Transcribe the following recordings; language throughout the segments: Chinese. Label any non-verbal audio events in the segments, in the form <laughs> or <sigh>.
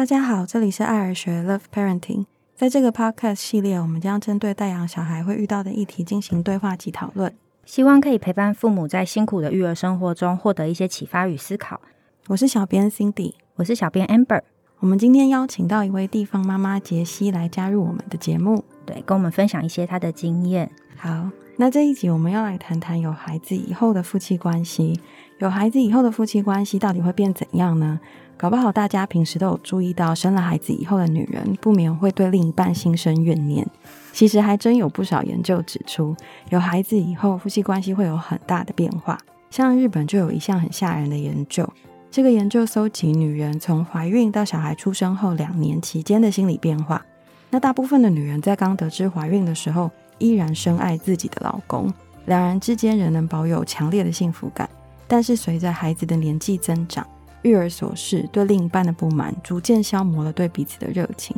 大家好，这里是爱儿学 Love Parenting。在这个 Podcast 系列，我们将针对带养小孩会遇到的议题进行对话及讨论，希望可以陪伴父母在辛苦的育儿生活中获得一些启发与思考。我是小编 Cindy，我是小编 Amber。我们今天邀请到一位地方妈妈杰西来加入我们的节目，对，跟我们分享一些她的经验。好，那这一集我们要来谈谈有孩子以后的夫妻关系。有孩子以后的夫妻关系到底会变怎样呢？搞不好大家平时都有注意到，生了孩子以后的女人不免会对另一半心生怨念。其实还真有不少研究指出，有孩子以后夫妻关系会有很大的变化。像日本就有一项很吓人的研究，这个研究搜集女人从怀孕到小孩出生后两年期间的心理变化。那大部分的女人在刚得知怀孕的时候，依然深爱自己的老公，两人之间仍能保有强烈的幸福感。但是随着孩子的年纪增长，育儿琐事对另一半的不满，逐渐消磨了对彼此的热情。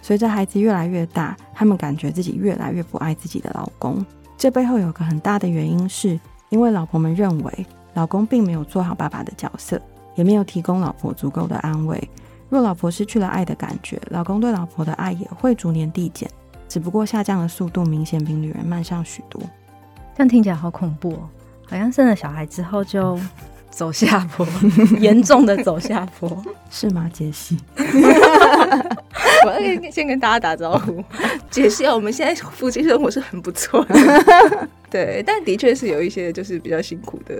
随着孩子越来越大，他们感觉自己越来越不爱自己的老公。这背后有个很大的原因，是因为老婆们认为老公并没有做好爸爸的角色，也没有提供老婆足够的安慰。若老婆失去了爱的感觉，老公对老婆的爱也会逐年递减，只不过下降的速度明显比女人慢上许多。这样听起来好恐怖哦，好像生了小孩之后就。走下坡，严重的走下坡，<laughs> 是吗？杰西，我要先跟大家打招呼，解释啊，我们现在夫妻生活是很不错的，<laughs> 对，但的确是有一些就是比较辛苦的。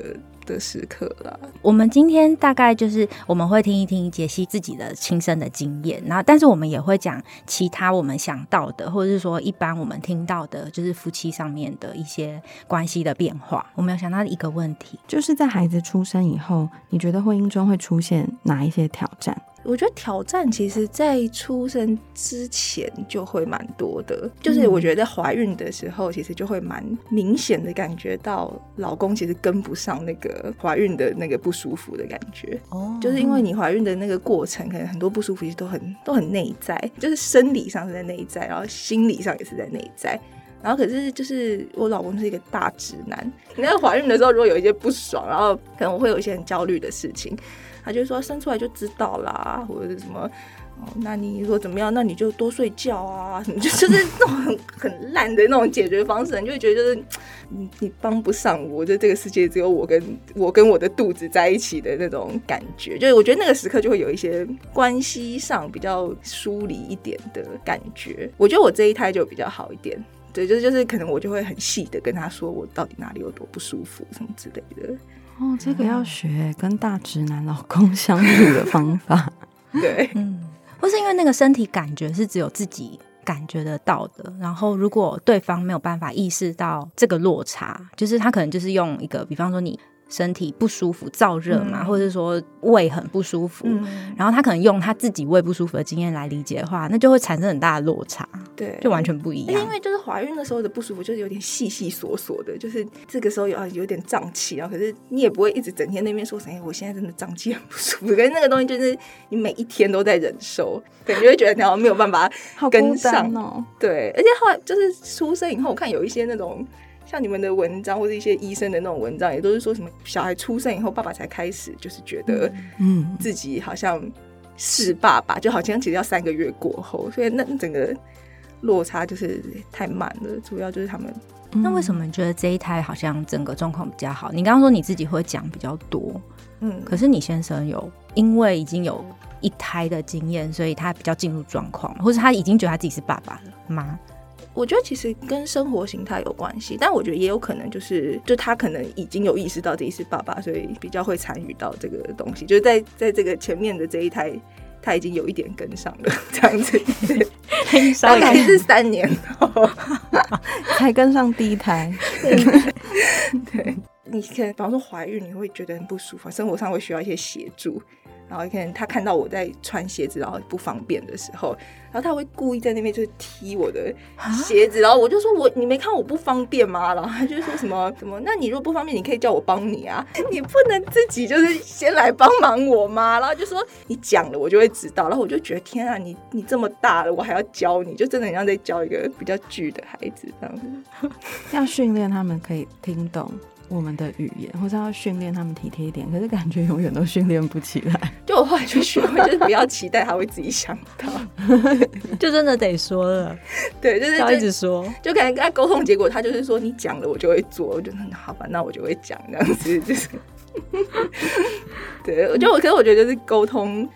的时刻啦。我们今天大概就是我们会听一听杰西自己的亲身的经验，然后但是我们也会讲其他我们想到的，或者是说一般我们听到的，就是夫妻上面的一些关系的变化。我们有想到一个问题，就是在孩子出生以后，你觉得婚姻中会出现哪一些挑战？我觉得挑战其实，在出生之前就会蛮多的，就是我觉得在怀孕的时候，其实就会蛮明显的感觉到老公其实跟不上那个怀孕的那个不舒服的感觉。哦，就是因为你怀孕的那个过程，可能很多不舒服其实都很都很内在，就是生理上是在内在，然后心理上也是在内在。然后可是就是我老公是一个大直男，<laughs> 你在怀孕的时候如果有一些不爽，然后可能我会有一些很焦虑的事情。他就说生出来就知道啦，或者是什么哦，那你如果怎么样，那你就多睡觉啊，什么就就是那种很很烂的那种解决方式，你就会觉得就是你你帮不上我，就这个世界只有我跟我跟我的肚子在一起的那种感觉，就是我觉得那个时刻就会有一些关系上比较疏离一点的感觉。我觉得我这一胎就比较好一点，对，就是就是可能我就会很细的跟他说我到底哪里有多不舒服什么之类的。哦，这个要学跟大直男老公相处的方法，<laughs> 对，嗯，或是因为那个身体感觉是只有自己感觉得到的，然后如果对方没有办法意识到这个落差，就是他可能就是用一个，比方说你。身体不舒服、燥热嘛，或者是说胃很不舒服，然后他可能用他自己胃不舒服的经验来理解的话，那就会产生很大的落差，对，就完全不一样。因为就是怀孕的时候的不舒服，就是有点细细索索的，就是这个时候有啊有点胀气，然后可是你也不会一直整天那边说哎，我现在真的胀气很 <laughs> 不舒服，可是那个东西就是你每一天都在忍受，<laughs> 对，你会觉得你好像没有办法跟上哦。对，而且后来就是出生以后，我看有一些那种。像你们的文章或者一些医生的那种文章，也都是说什么小孩出生以后，爸爸才开始就是觉得，嗯，自己好像是爸爸，就好像其实要三个月过后，所以那整个落差就是太慢了。主要就是他们，那为什么你觉得这一胎好像整个状况比较好？你刚刚说你自己会讲比较多，嗯，可是你先生有因为已经有一胎的经验，所以他比较进入状况，或者他已经觉得他自己是爸爸了吗？我觉得其实跟生活形态有关系，但我觉得也有可能就是，就他可能已经有意识到自己是爸爸，所以比较会参与到这个东西。就是在在这个前面的这一胎，他已经有一点跟上了，这样子。大概是三年后才跟上第一胎。对，你可能比方说怀孕，你会觉得很不舒服，生活上会需要一些协助。然后可能他看到我在穿鞋子，然后不方便的时候，然后他会故意在那边就是踢我的鞋子，然后我就说我你没看我不方便吗？然后他就说什么 <laughs> 什么，那你如果不方便，你可以叫我帮你啊，你不能自己就是先来帮忙我吗？然后就说你讲了我就会知道，然后我就觉得天啊，你你这么大了，我还要教你，就真的很像在教一个比较巨的孩子这样子，<laughs> 要训练他们可以听懂。我们的语言，或者要训练他们体贴一点，可是感觉永远都训练不起来。<laughs> 就我后来就学会，就是不要期待他会自己想到，<laughs> 就真的得说了，对，就是要一直就说。就可能跟他沟通，结果他就是说你讲了我就会做，我就嗯好吧，那我就会讲这样子，就是，<laughs> 对，我就我可是我觉得就是沟通，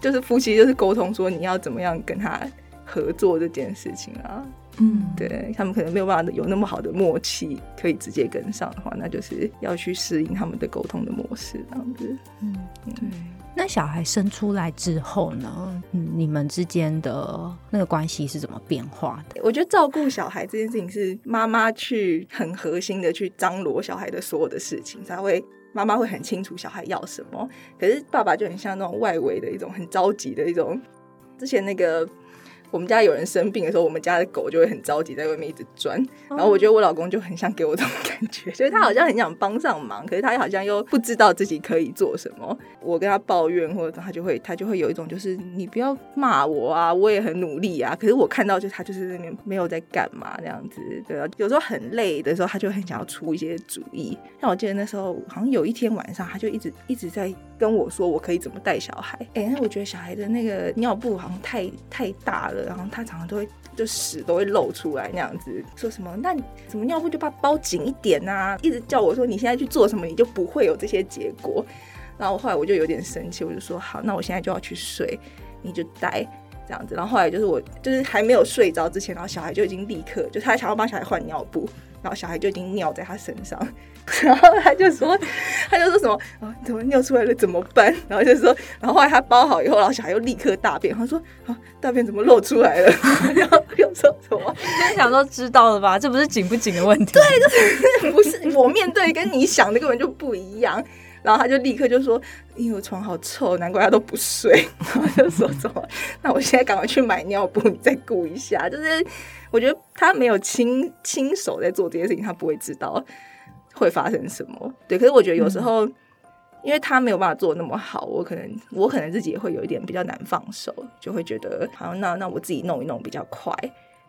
就是夫妻就是沟通说你要怎么样跟他合作这件事情啊，嗯，对他们可能没有办法有那么好的默契，可以直接跟上的话，那就是要去适应他们的沟通的模式，这样子。嗯，对。那小孩生出来之后呢？嗯，你们之间的那个关系是怎么变化的？我觉得照顾小孩这件事情是妈妈去很核心的去张罗小孩的所有的事情，才会妈妈会很清楚小孩要什么。可是爸爸就很像那种外围的一种很着急的一种。之前那个我们家有人生病的时候，我们家的狗就会很着急在外面一直钻，然后我觉得我老公就很想给我这种感觉，<laughs> 就是他好像很想帮上忙，可是他好像又不知道自己可以做什么。我跟他抱怨，或者他就会他就会有一种就是你不要骂我啊，我也很努力啊，可是我看到就他就是那边没有在干嘛那样子，对啊，有时候很累的时候，他就很想要出一些主意。像我记得那时候好像有一天晚上，他就一直一直在跟我说我可以怎么带小孩。哎、那我觉得小孩的那个尿布好像太太大了，然后他常常都会就屎都会露出来那样子，说什么那你什么尿布就把它包紧一点啊，一直叫我说你现在去做什么，你就不会有这些结果。然后后来我就有点生气，我就说好，那我现在就要去睡，你就待这样子。然后后来就是我就是还没有睡着之前，然后小孩就已经立刻就他想要帮小孩换尿布，然后小孩就已经尿在他身上，<laughs> 然后他就说他就说什么啊怎么尿出来了怎么办？然后就说，然后后来他包好以后，然后小孩又立刻大便，他说啊大便怎么漏出来了？<laughs> 然后又说什么？想说知道了吧？这不是紧不紧的问题。对，就是不是我面对跟你想的根本就不一样。然后他就立刻就说：“因为我床好臭，难怪他都不睡。<laughs> ”然后就说什么：“那我现在赶快去买尿布，你再顾一下。”就是我觉得他没有亲亲手在做这些事情，他不会知道会发生什么。对，可是我觉得有时候，因为他没有办法做那么好，我可能我可能自己也会有一点比较难放手，就会觉得好，那那我自己弄一弄比较快。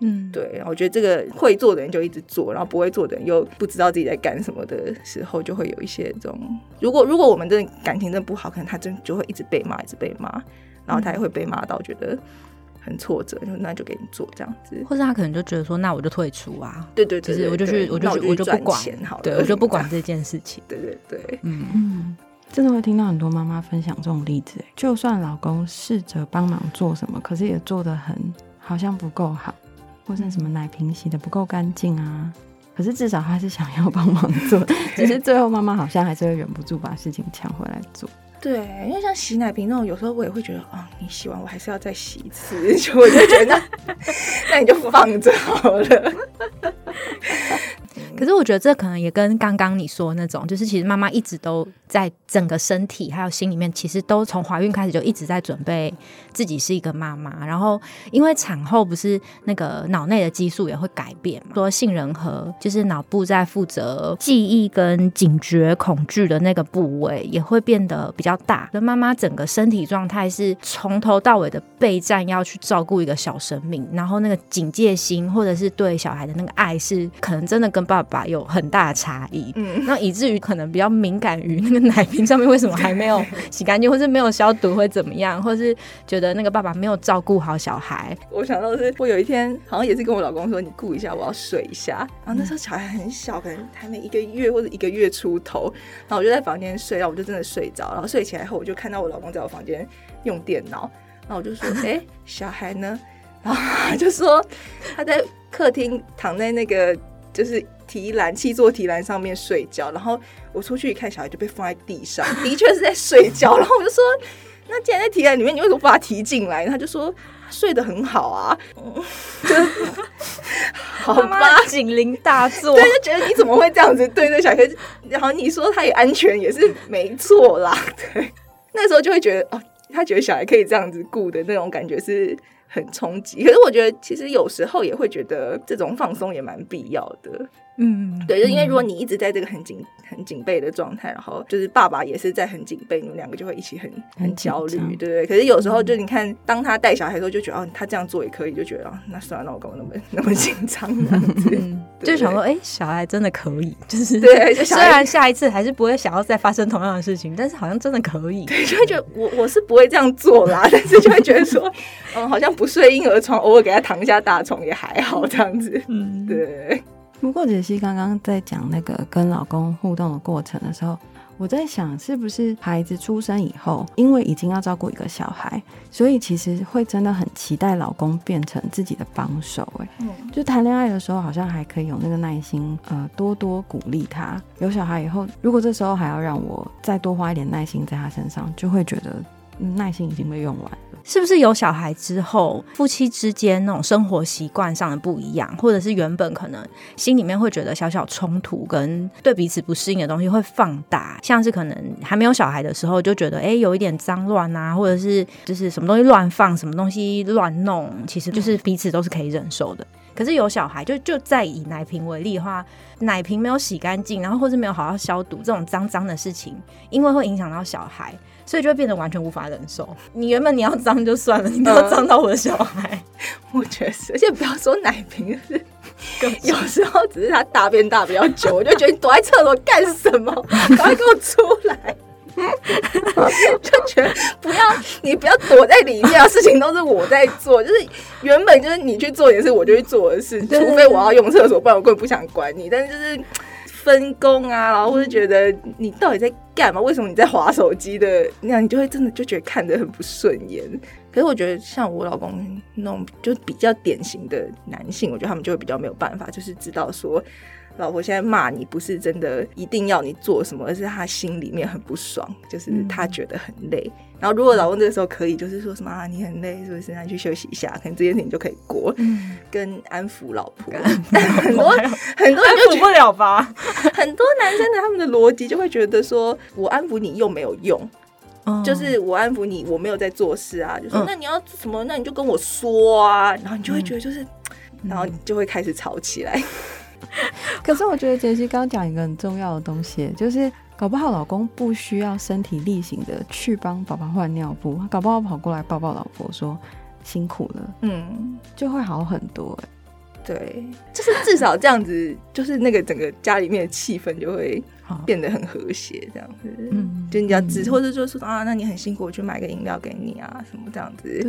嗯，对，我觉得这个会做的人就一直做，然后不会做的人又不知道自己在干什么的时候，就会有一些这种。如果如果我们真的感情真的不好，可能他真的就会一直被骂，一直被骂，然后他也会被骂到觉得很挫折，就那就给你做这样子。或者他可能就觉得说，那我就退出啊，对对对对就是我就去，我就去，我就不管钱好了，对我就不管这件事 <laughs> 情。对对对，嗯，嗯，真的会听到很多妈妈分享这种例子，欸就算老公试着帮忙做什么，可是也做的很好像不够好，或是什么奶瓶洗的不够干净啊。可是至少他是想要帮忙做，<laughs> 只是最后妈妈好像还是会忍不住把事情抢回来做。对，因为像洗奶瓶那种，有时候我也会觉得啊，你洗完我还是要再洗一次，<laughs> 就我就觉得那那你就放着好了。可是我觉得这可能也跟刚刚你说的那种，就是其实妈妈一直都在整个身体还有心里面，其实都从怀孕开始就一直在准备自己是一个妈妈。然后因为产后不是那个脑内的激素也会改变，说杏仁核就是脑部在负责记忆跟警觉恐惧的那个部位也会变得比较大。那妈妈整个身体状态是从头到尾的备战，要去照顾一个小生命，然后那个警戒心或者是对小孩的那个爱是可能真的跟爸爸爸有很大的差异。嗯，那以至于可能比较敏感于那个奶瓶上面为什么还没有 <laughs> 洗干净，或是没有消毒，会怎么样，或是觉得那个爸爸没有照顾好小孩。我想到的是，我有一天好像也是跟我老公说，你顾一下，我要睡一下。然后那时候小孩很小，可能还没一个月或者一个月出头，然后我就在房间睡，然后我就真的睡着。然后睡起来后，我就看到我老公在我房间用电脑，然后我就说：<laughs> “哎、小孩呢？”然后他就说他在客厅躺在那个就是提篮气座提篮上面睡觉。然后我出去一看，小孩就被放在地上，的确是在睡觉。然后我就说。那既然在提篮里面，你为什么不把他提进来？他就说睡得很好啊，<laughs> 好妈吧，妈警铃大作，对，就觉得你怎么会这样子对那小孩？然后你说他也安全也是没错啦，对。那时候就会觉得哦，他觉得小孩可以这样子顾的那种感觉是很冲击。可是我觉得其实有时候也会觉得这种放松也蛮必要的。嗯，对，就因为如果你一直在这个很紧、很警备的状态，然后就是爸爸也是在很警备，你们两个就会一起很很很焦虑，对不对？可是有时候就你看，当他带小孩的时候，就觉得哦，他这样做也可以，就觉得哦，那算了，那我干嘛那么 <laughs> 那么紧张这样子？嗯，<laughs> 就想说，哎、小孩真的可以，就是对就虽然下一次还是不会想要再发生同样的事情，但是好像真的可以。就会觉得我我是不会这样做啦，<laughs> 但是就会觉得说，嗯，好像不睡婴儿床，偶尔给他躺一下大床也还好这样子。嗯，对，不过杰西刚刚在讲那个跟老公互动的过程的时候，我在想，是不是孩子出生以后，因为已经要照顾一个小孩，所以其实会真的很期待老公变成自己的帮手、哎，嗯，就谈恋爱的时候，好像还可以有那个耐心，呃，多多鼓励他。有小孩以后，如果这时候还要让我再多花一点耐心在他身上，就会觉得、嗯耐心已经被用完了。是不是有小孩之后，夫妻之间那种生活习惯上的不一样，或者是原本可能心里面会觉得小小冲突跟对彼此不适应的东西会放大，像是可能还没有小孩的时候就觉得，哎、有一点脏乱啊，或者是就是什么东西乱放，什么东西乱弄，其实就是彼此都是可以忍受的。可是有小孩，就就再以奶瓶为例的话，奶瓶没有洗干净，然后或是没有好好消毒，这种脏脏的事情，因为会影响到小孩，所以就会变得完全无法忍受。你原本你要脏就算了，你不要脏到我的小孩。<laughs> 我觉得是，而且不要说奶瓶，是有时候只是他大便大比较久，我就觉得你躲在厕所干什么？赶快给我出来！<laughs> 就觉得不要，你不要躲在里面啊！事情都是我在做，就是原本就是你去做也是我就去做的事，对除非我要用厕所，不然我根本不想管你。但是就是分工啊，然后或是觉得你到底在干嘛？为什么你在划手机的那样，你就会真的就觉得看得很不顺眼。可是我觉得像我老公那种就比较典型的男性，我觉得他们就会比较没有办法，就是知道说。老婆现在骂你，不是真的一定要你做什么，而是他心里面很不爽，就是他觉得很累。然后如果老公这个时候可以，就是说什么啊，你很累，是不是？那你去休息一下，可能这件事情就可以过，嗯，跟安抚老婆。但 <laughs> 很多很多人就觉补不了吧？<laughs> 很多男生的他们的逻辑就会觉得说，我安抚你又没有用，就是我安抚你，我没有在做事啊，就说嗯那你要什么，那你就跟我说啊，然后你就会觉得就是，嗯然后就会开始吵起来。<laughs> 可是我觉得杰西刚刚讲一个很重要的东西，就是搞不好老公不需要身体力行的去帮宝宝换尿布，搞不好跑过来抱抱老婆说辛苦了，嗯，就会好很多、欸。对，就是至少这样子，就是那个整个家里面的气氛就会变得很和谐，这样子。嗯就你要只或者就是说啊，那你很辛苦，我去买个饮料给你啊，什么这样子。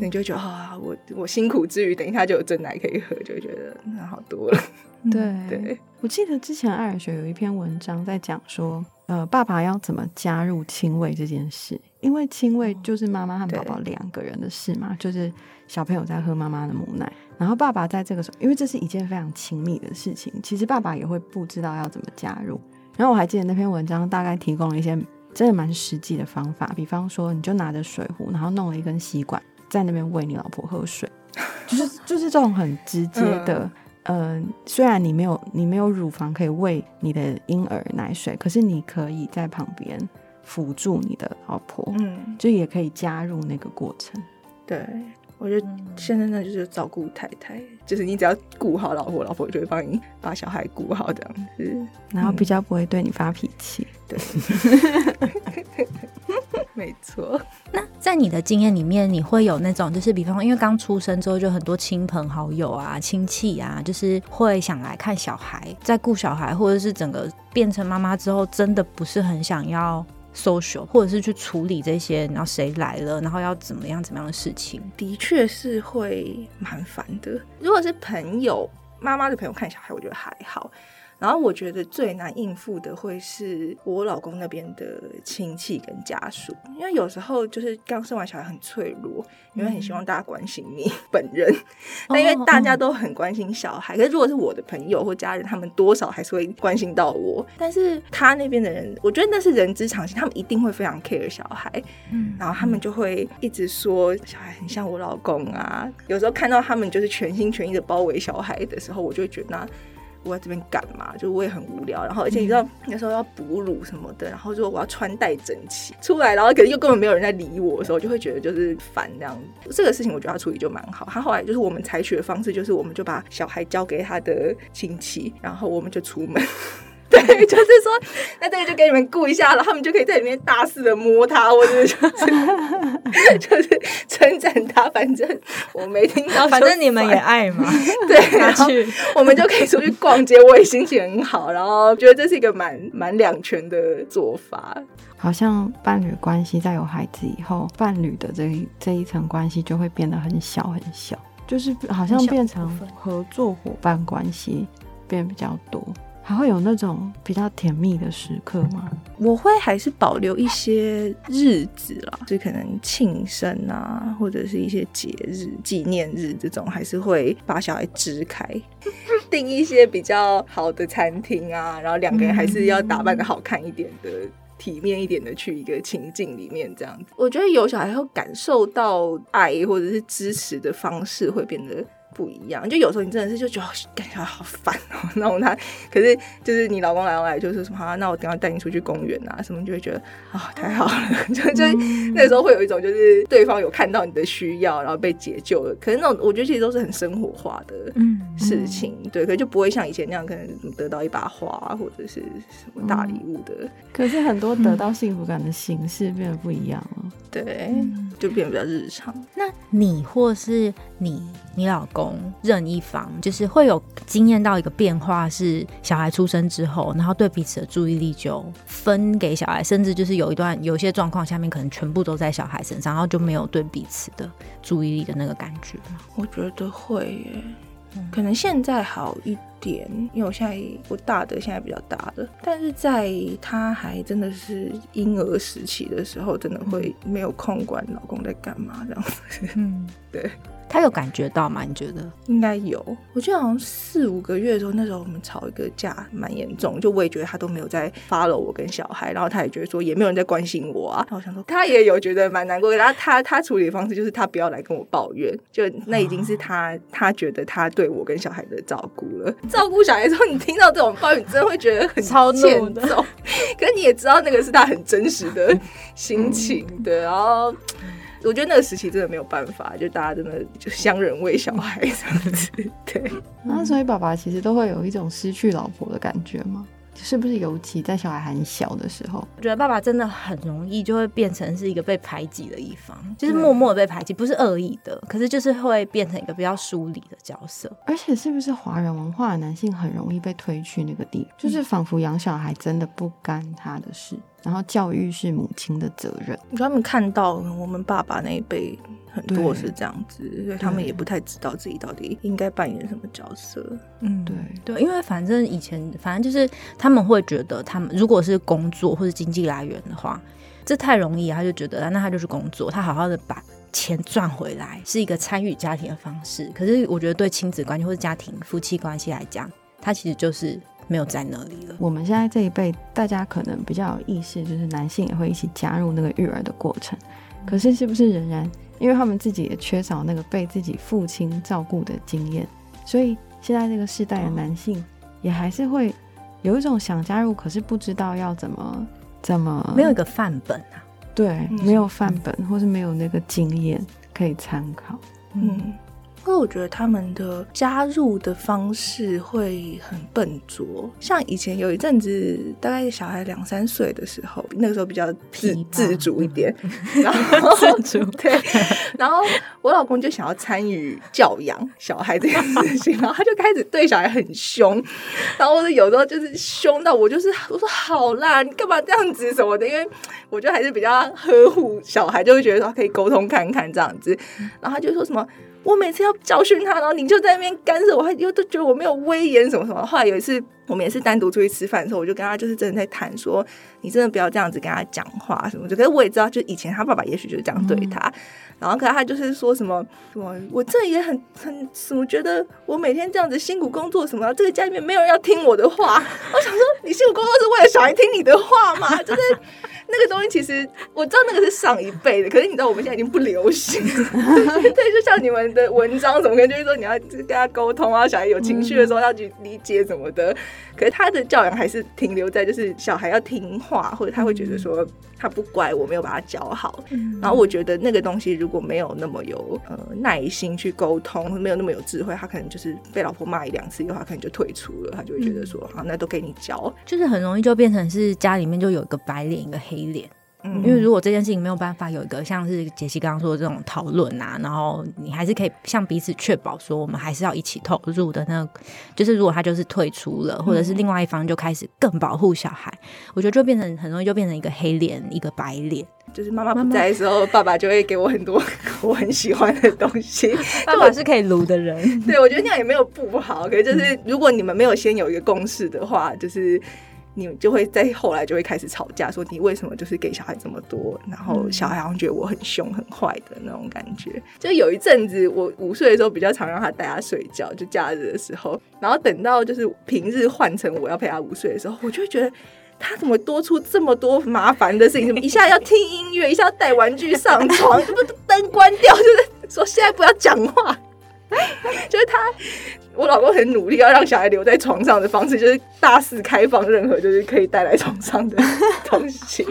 你就觉得啊，我我辛苦之余，等一下就有真奶可以喝，就觉得那好多了。对 <laughs> 对，我记得之前艾尔学有一篇文章在讲说，呃，爸爸要怎么加入亲喂这件事，因为亲喂就是妈妈和宝宝两个人的事嘛，就是小朋友在喝妈妈的母奶，然后爸爸在这个时候，因为这是一件非常亲密的事情，其实爸爸也会不知道要怎么加入。然后我还记得那篇文章大概提供了一些真的蛮实际的方法，比方说你就拿着水壶，然后弄了一根吸管在那边喂你老婆喝水，<laughs> 就是就是这种很直接的。嗯、虽然你没有你没有乳房可以喂你的婴儿奶水，可是你可以在旁边辅助你的老婆，嗯，就也可以加入那个过程。对，我觉得现在呢就是照顾太太，就是你只要顾好老婆，老婆就会帮你把小孩顾好这样子。然后比较不会对你发脾气。对，<laughs> 没错。那在你的经验里面，你会有那种，就是比方说，因为刚出生之后，就很多亲朋好友啊、亲戚啊，就是会想来看小孩，在顾小孩，或者是整个变成妈妈之后，真的不是很想要 social，或者是去处理这些，然后谁来了，然后要怎么样怎么样的事情。的确是会蛮烦的。如果是朋友、妈妈的朋友看小孩，我觉得还好。然后我觉得最难应付的会是我老公那边的亲戚跟家属，因为有时候就是刚生完小孩很脆弱，因为很希望大家关心你本人，但因为大家都很关心小孩，可是如果是我的朋友或家人，他们多少还是会关心到我。但是他那边的人，我觉得那是人之常情，他们一定会非常 care 小孩，嗯，然后他们就会一直说小孩很像我老公啊。有时候看到他们就是全心全意的包围小孩的时候，我就会觉得那我在这边干嘛？就我也很无聊。然后而且你知道那时候要哺乳什么的，然后说我要穿戴整齐出来，然后可能又根本没有人在理我的时候，就会觉得就是烦这样子。这个事情我觉得他处理就蛮好。他后来就是我们采取的方式，就是我们就把小孩交给他的亲戚，然后我们就出门。<laughs> 对，就是说，那这个就给你们顾一下了，他们就可以在里面大肆的摸他，或者就是 <laughs> 就是称赞他。反正我没听到，反正你们也爱嘛。<laughs> 对，然后我们就可以出去逛街，我也心情很好。然后觉得这是一个蛮蛮两全的做法。好像伴侣关系在有孩子以后，伴侣的这一这一层关系就会变得很小很小，就是好像变成合作伙伴关系变比较多。还会有那种比较甜蜜的时刻吗？我会还是保留一些日子啦，就可能庆生啊，或者是一些节日、纪念日这种，还是会把小孩支开，<laughs> 订一些比较好的餐厅啊，然后两个人还是要打扮的好看一点的、体面一点的去一个情境里面这样子。我觉得有小孩后感受到爱或者是支持的方式会变得。不一样，就有时候你真的是就觉得感觉好烦哦，<laughs> 然后他可是就是你老公来来就是什么，那我等下带你出去公园啊什么，就会觉得啊太好了，<laughs> 就就那时候会有一种就是对方有看到你的需要，然后被解救了。可是那种我觉得其实都是很生活化的事情，对，可就不会像以前那样可能得到一把花或者是什么大礼物的。可是很多得到幸福感的形式变得不一样了，对，就变得比较日常。那你或是你你老公？任一方就是会有经验到一个变化，是小孩出生之后，然后对彼此的注意力就分给小孩，甚至就是有一段有些状况下面可能全部都在小孩身上，然后就没有对彼此的注意力的那个感觉。我觉得会耶，可能现在好一点，因为我现在我大的现在比较大了，但是在他还真的是婴儿时期的时候，真的会没有空管老公在干嘛这样子。嗯，<laughs> 对。他有感觉到吗？你觉得应该有。我记得好像四五个月的时候，那时候我们吵一个架，蛮严重。就我也觉得他都没有在 follow 我跟小孩，然后他也觉得说也没有人在关心我啊。然后我想说，他也有觉得蛮难过。然后他他处理的方式就是他不要来跟我抱怨，就那已经是他他觉得他对我跟小孩的照顾了。照顾小孩之后，你听到这种抱怨，你真的会觉得很超怒的。可是你也知道，那个是他很真实的心情，对，然后。我觉得那个时期真的没有办法，就大家真的就相人为小孩这样子，对。那所以爸爸其实都会有一种失去老婆的感觉吗？是不是尤其在小孩很小的时候？我觉得爸爸真的很容易就会变成是一个被排挤的一方，就是默默的被排挤，不是恶意的，可是就是会变成一个比较疏离的角色。而且是不是华人文化的男性很容易被推去那个地，就是仿佛养小孩真的不干他的事。然后教育是母亲的责任。他们看到我们爸爸那一辈很多是这样子，所以他们也不太知道自己到底应该扮演什么角色。嗯，对对，因为反正以前反正就是他们会觉得，他们如果是工作或者经济来源的话，这太容易，他就觉得那他就是工作，他好好的把钱赚回来是一个参与家庭的方式。可是我觉得对亲子关系或者家庭夫妻关系来讲，他其实就是。没有在那里了。我们现在这一辈，大家可能比较有意识，就是男性也会一起加入那个育儿的过程。可是，是不是仍然，因为他们自己也缺少那个被自己父亲照顾的经验，所以现在这个世代的男性也还是会有一种想加入，可是不知道要怎么怎么，没有一个范本啊。对，没有范本，或是没有那个经验可以参考。嗯。因为我觉得他们的加入的方式会很笨拙，像以前有一阵子，大概小孩两三岁的时候，那个时候比较自自主一点，<laughs> 然后自主。<laughs> 对，然后我老公就想要参与教养小孩这件事情，然后他就开始对小孩很凶，然后我有时候就是凶到我就是我说好啦，你干嘛这样子什么的，因为我觉得还是比较呵护小孩，就会觉得说可以沟通看看这样子，然后他就说什么。我每次要教训他，然后你就在那边干涉，我还又都觉得我没有威严什么什么。后来有一次，我们也是单独出去吃饭的时候，我就跟他就是真的在谈说，你真的不要这样子跟他讲话什么。就可是我也知道，就以前他爸爸也许就是这样对他，然后可是他就是说什么什么，我这也很很什么，觉得我每天这样子辛苦工作什么，这个家里面没有人要听我的话。<laughs> 我想说，你辛苦工作是为了小孩听你的话吗？就是。那个东西其实我知道那个是上一辈的，可是你知道我们现在已经不流行。<laughs> 对，就像你们的文章怎么跟就是说你要跟他沟通啊，小孩有情绪的时候要去理解什么的。可是他的教养还是停留在就是小孩要听话，或者他会觉得说他不乖，我没有把他教好。然后我觉得那个东西如果没有那么有呃耐心去沟通，没有那么有智慧，他可能就是被老婆骂一两次以后，他可能就退出了，他就会觉得说好，那都给你教，就是很容易就变成是家里面就有一个白脸一个黑脸。因为如果这件事情没有办法有一个像是杰西刚刚说的这种讨论啊，然后你还是可以向彼此确保说我们还是要一起投入的那，就是如果他就是退出了，或者是另外一方就开始更保护小孩，我觉得就变成很容易就变成一个黑脸一个白脸，就是妈妈不在的时候，爸爸就会给我很多 <laughs> 我很喜欢的东西。<laughs> 爸爸是可以撸的人，对我觉得那样也没有不好，可是就是如果你们没有先有一个共识的话，就是。你就会在后来就会开始吵架，说你为什么就是给小孩这么多，然后小孩好像觉得我很凶很坏的那种感觉。就有一阵子，我五岁的时候比较常让他带他睡觉，就假日的时候，然后等到就是平日换成我要陪他午睡的时候，我就会觉得他怎么多出这么多麻烦的事情？一下要听音乐，一下要带玩具上床，不灯关掉，就是说现在不要讲话。<laughs> 就是他，我老公很努力要让小孩留在床上的方式，就是大肆开放任何就是可以带来床上的 <laughs> 东西，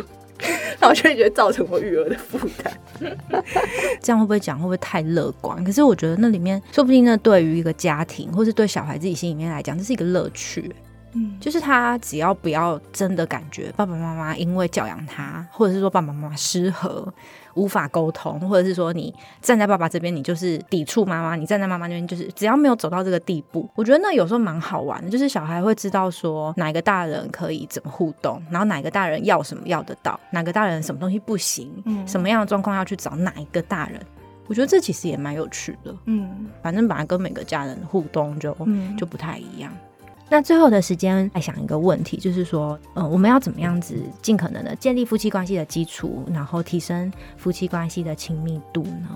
那我就会觉得造成我育儿的负担。<laughs> 这样会不会讲会不会太乐观？可是我觉得那里面说不定那对于一个家庭，或是对小孩自己心里面来讲，这是一个乐趣。嗯，就是他只要不要真的感觉爸爸妈妈因为教养他，或者是说爸爸妈妈失和。无法沟通，或者是说你站在爸爸这边，你就是抵触妈妈；你站在妈妈那边，就是只要没有走到这个地步，我觉得那有时候蛮好玩的。就是小孩会知道说哪个大人可以怎么互动，然后哪个大人要什么要得到，哪个大人什么东西不行，什么样的状况要去找哪一个大人。我觉得这其实也蛮有趣的。嗯，反正本来跟每个家人互动就就不太一样。那最后的时间来想一个问题，就是说，呃，我们要怎么样子尽可能的建立夫妻关系的基础，然后提升夫妻关系的亲密度呢？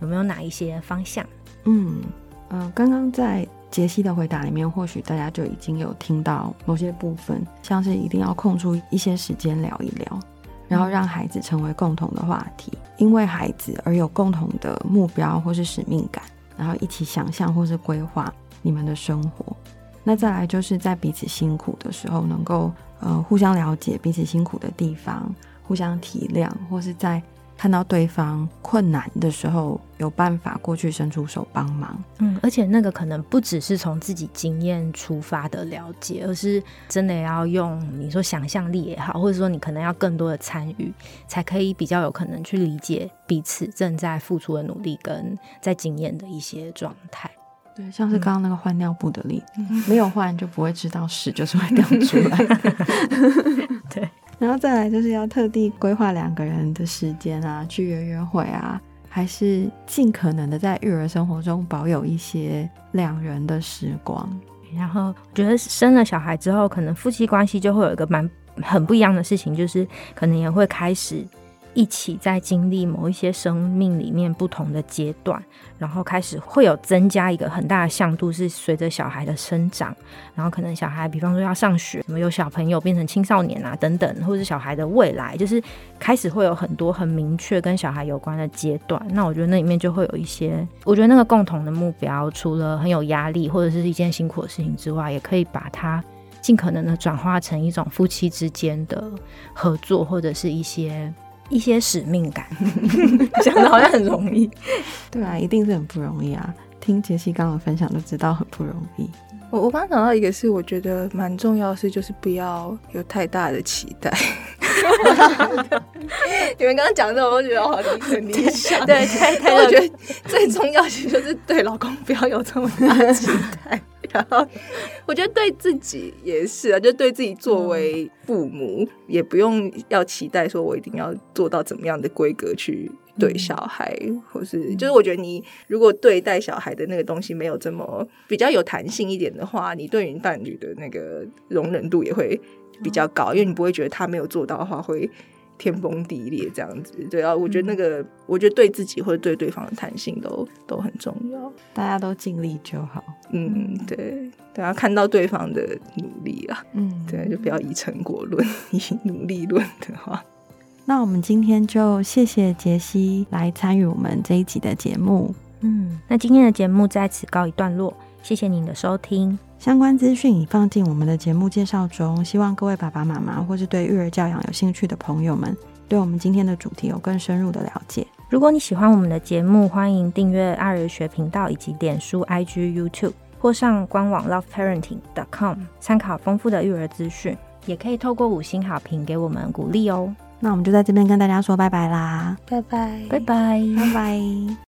有没有哪一些方向？嗯，呃，刚刚在杰西的回答里面，或许大家就已经有听到某些部分，像是一定要空出一些时间聊一聊，然后让孩子成为共同的话题，因为孩子而有共同的目标或是使命感，然后一起想象或是规划你们的生活。那再来就是在彼此辛苦的时候，能够呃互相了解彼此辛苦的地方，互相体谅，或是在看到对方困难的时候，有办法过去伸出手帮忙。嗯，而且那个可能不只是从自己经验出发的了解，而是真的要用你说想象力也好，或者说你可能要更多的参与，才可以比较有可能去理解彼此正在付出的努力跟在经验的一些状态。对，像是刚刚那个换尿布的例子，没有换就不会知道屎就是会掉出来。<laughs> 对，然后再来就是要特地规划两个人的时间啊，去约约会啊，还是尽可能的在育儿生活中保有一些两人的时光。然后我觉得生了小孩之后，可能夫妻关系就会有一个蛮很不一样的事情，就是可能也会开始。一起在经历某一些生命里面不同的阶段，然后开始会有增加一个很大的向度，是随着小孩的生长，然后可能小孩，比方说要上学，什么有小朋友变成青少年啊等等，或者是小孩的未来，就是开始会有很多很明确跟小孩有关的阶段。那我觉得那里面就会有一些，我觉得那个共同的目标，除了很有压力或者是一件辛苦的事情之外，也可以把它尽可能的转化成一种夫妻之间的合作，或者是一些。一些使命感，<laughs> 讲的好像很容易，对啊，一定是很不容易啊！听杰西刚刚分享就知道很不容易。我我刚刚讲到一个，是我觉得蛮重要的是，就是不要有太大的期待。<laughs> 你们刚刚讲的，我觉得好很理想。对，太太，我觉得最重要其实就是对老公不要有这么大的期待。然后，我觉得对自己也是啊，就对自己作为父母，也不用要期待说我一定要做到怎么样的规格去对小孩，或是就是我觉得你如果对待小孩的那个东西没有这么比较有弹性一点的话，你对于伴侣的那个容忍度也会比较高，因为你不会觉得他没有做到的话会。天崩地裂这样子，对啊，我觉得那个，我觉得对自己或者对对方的弹性都都很重要，大家都尽力就好。嗯，对，大家看到对方的努力啊，嗯，对，就不要以成果论，<laughs> 以努力论的话。那我们今天就谢谢杰西来参与我们这一集的节目。嗯，那今天的节目在此告一段落，谢谢您的收听。相关资讯已放进我们的节目介绍中，希望各位爸爸妈妈或是对育儿教养有兴趣的朋友们，对我们今天的主题有更深入的了解。如果你喜欢我们的节目，欢迎订阅爱儿学频道以及脸书、IG、YouTube，或上官网 loveparenting.com 参考丰富的育儿资讯，也可以透过五星好评给我们鼓励哦。那我们就在这边跟大家说拜拜啦，拜拜，拜拜。拜拜。